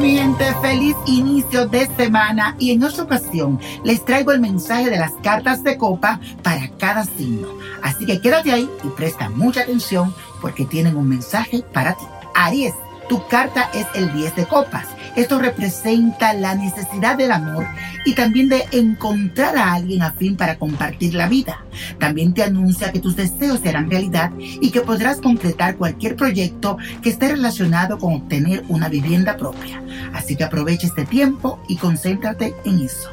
mi gente, feliz inicio de semana y en esta ocasión les traigo el mensaje de las cartas de copa para cada signo. Así que quédate ahí y presta mucha atención porque tienen un mensaje para ti. Aries, tu carta es el 10 de copas esto representa la necesidad del amor y también de encontrar a alguien afín para compartir la vida. También te anuncia que tus deseos serán realidad y que podrás concretar cualquier proyecto que esté relacionado con obtener una vivienda propia. Así que aprovecha este tiempo y concéntrate en eso.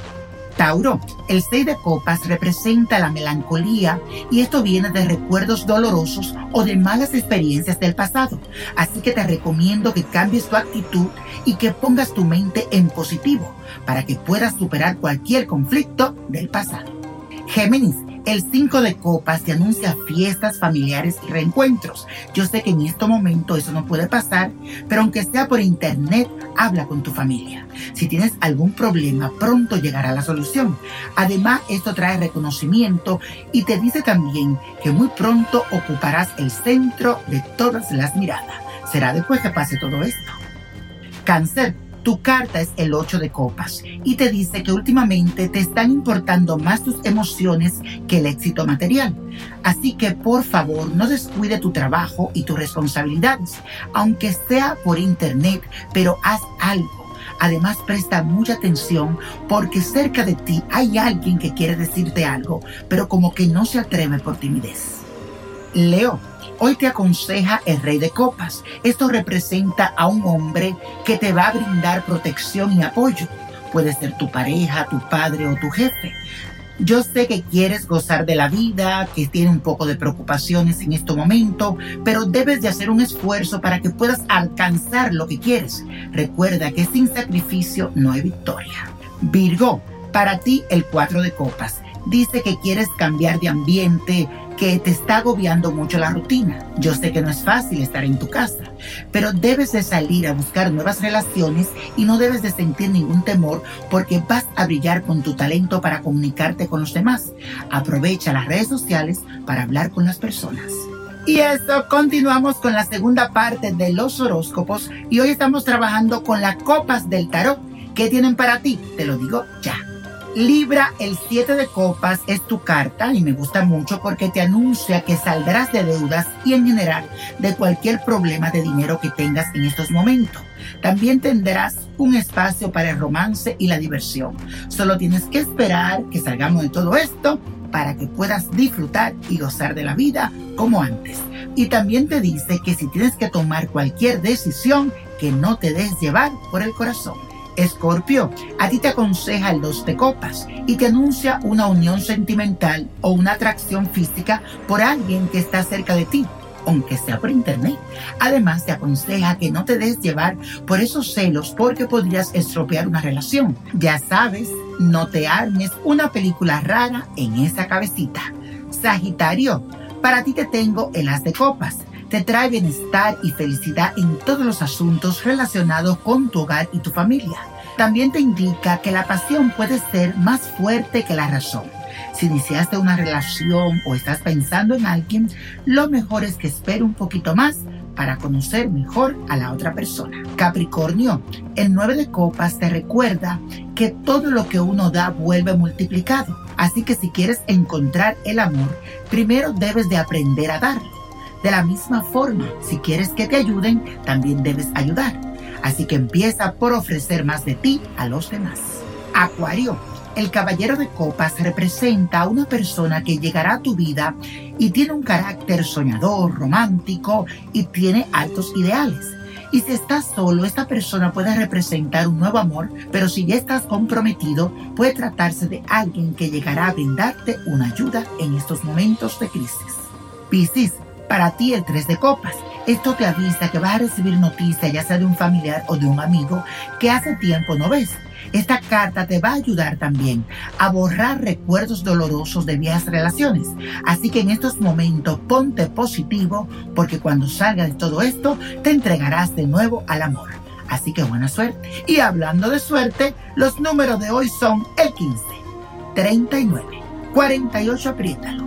Tauro, el 6 de copas representa la melancolía y esto viene de recuerdos dolorosos o de malas experiencias del pasado. Así que te recomiendo que cambies tu actitud y que pongas tu mente en positivo para que puedas superar cualquier conflicto del pasado. Géminis, el 5 de copas te anuncia fiestas familiares y reencuentros. Yo sé que en este momento eso no puede pasar, pero aunque sea por internet, habla con tu familia. Si tienes algún problema, pronto llegará la solución. Además, esto trae reconocimiento y te dice también que muy pronto ocuparás el centro de todas las miradas. Será después que pase todo esto. Cáncer tu carta es el 8 de copas y te dice que últimamente te están importando más tus emociones que el éxito material. Así que por favor no descuide tu trabajo y tus responsabilidades, aunque sea por internet, pero haz algo. Además, presta mucha atención porque cerca de ti hay alguien que quiere decirte algo, pero como que no se atreve por timidez. Leo, Hoy te aconseja el rey de copas. Esto representa a un hombre que te va a brindar protección y apoyo. Puede ser tu pareja, tu padre o tu jefe. Yo sé que quieres gozar de la vida, que tiene un poco de preocupaciones en este momento, pero debes de hacer un esfuerzo para que puedas alcanzar lo que quieres. Recuerda que sin sacrificio no hay victoria. Virgo, para ti el cuatro de copas. Dice que quieres cambiar de ambiente, que te está agobiando mucho la rutina. Yo sé que no es fácil estar en tu casa, pero debes de salir a buscar nuevas relaciones y no debes de sentir ningún temor porque vas a brillar con tu talento para comunicarte con los demás. Aprovecha las redes sociales para hablar con las personas. Y esto continuamos con la segunda parte de los horóscopos y hoy estamos trabajando con las copas del tarot. ¿Qué tienen para ti? Te lo digo ya. Libra, el 7 de copas es tu carta y me gusta mucho porque te anuncia que saldrás de deudas y en general de cualquier problema de dinero que tengas en estos momentos. También tendrás un espacio para el romance y la diversión. Solo tienes que esperar que salgamos de todo esto para que puedas disfrutar y gozar de la vida como antes. Y también te dice que si tienes que tomar cualquier decisión, que no te des llevar por el corazón. Escorpio, a ti te aconseja el dos de copas y te anuncia una unión sentimental o una atracción física por alguien que está cerca de ti, aunque sea por internet. Además, te aconseja que no te des llevar por esos celos porque podrías estropear una relación. Ya sabes, no te armes una película rara en esa cabecita. Sagitario, para ti te tengo el as de copas te trae bienestar y felicidad en todos los asuntos relacionados con tu hogar y tu familia. También te indica que la pasión puede ser más fuerte que la razón. Si iniciaste una relación o estás pensando en alguien, lo mejor es que espere un poquito más para conocer mejor a la otra persona. Capricornio, el 9 de copas te recuerda que todo lo que uno da vuelve multiplicado. Así que si quieres encontrar el amor, primero debes de aprender a darlo. De la misma forma, si quieres que te ayuden, también debes ayudar. Así que empieza por ofrecer más de ti a los demás. Acuario, el caballero de copas representa a una persona que llegará a tu vida y tiene un carácter soñador, romántico y tiene altos ideales. Y si estás solo, esta persona puede representar un nuevo amor, pero si ya estás comprometido, puede tratarse de alguien que llegará a brindarte una ayuda en estos momentos de crisis. Piscis, para ti el 3 de copas. Esto te avisa que vas a recibir noticias ya sea de un familiar o de un amigo que hace tiempo no ves. Esta carta te va a ayudar también a borrar recuerdos dolorosos de viejas relaciones. Así que en estos momentos ponte positivo porque cuando salga de todo esto te entregarás de nuevo al amor. Así que buena suerte. Y hablando de suerte, los números de hoy son el 15, 39, 48, apriétalo.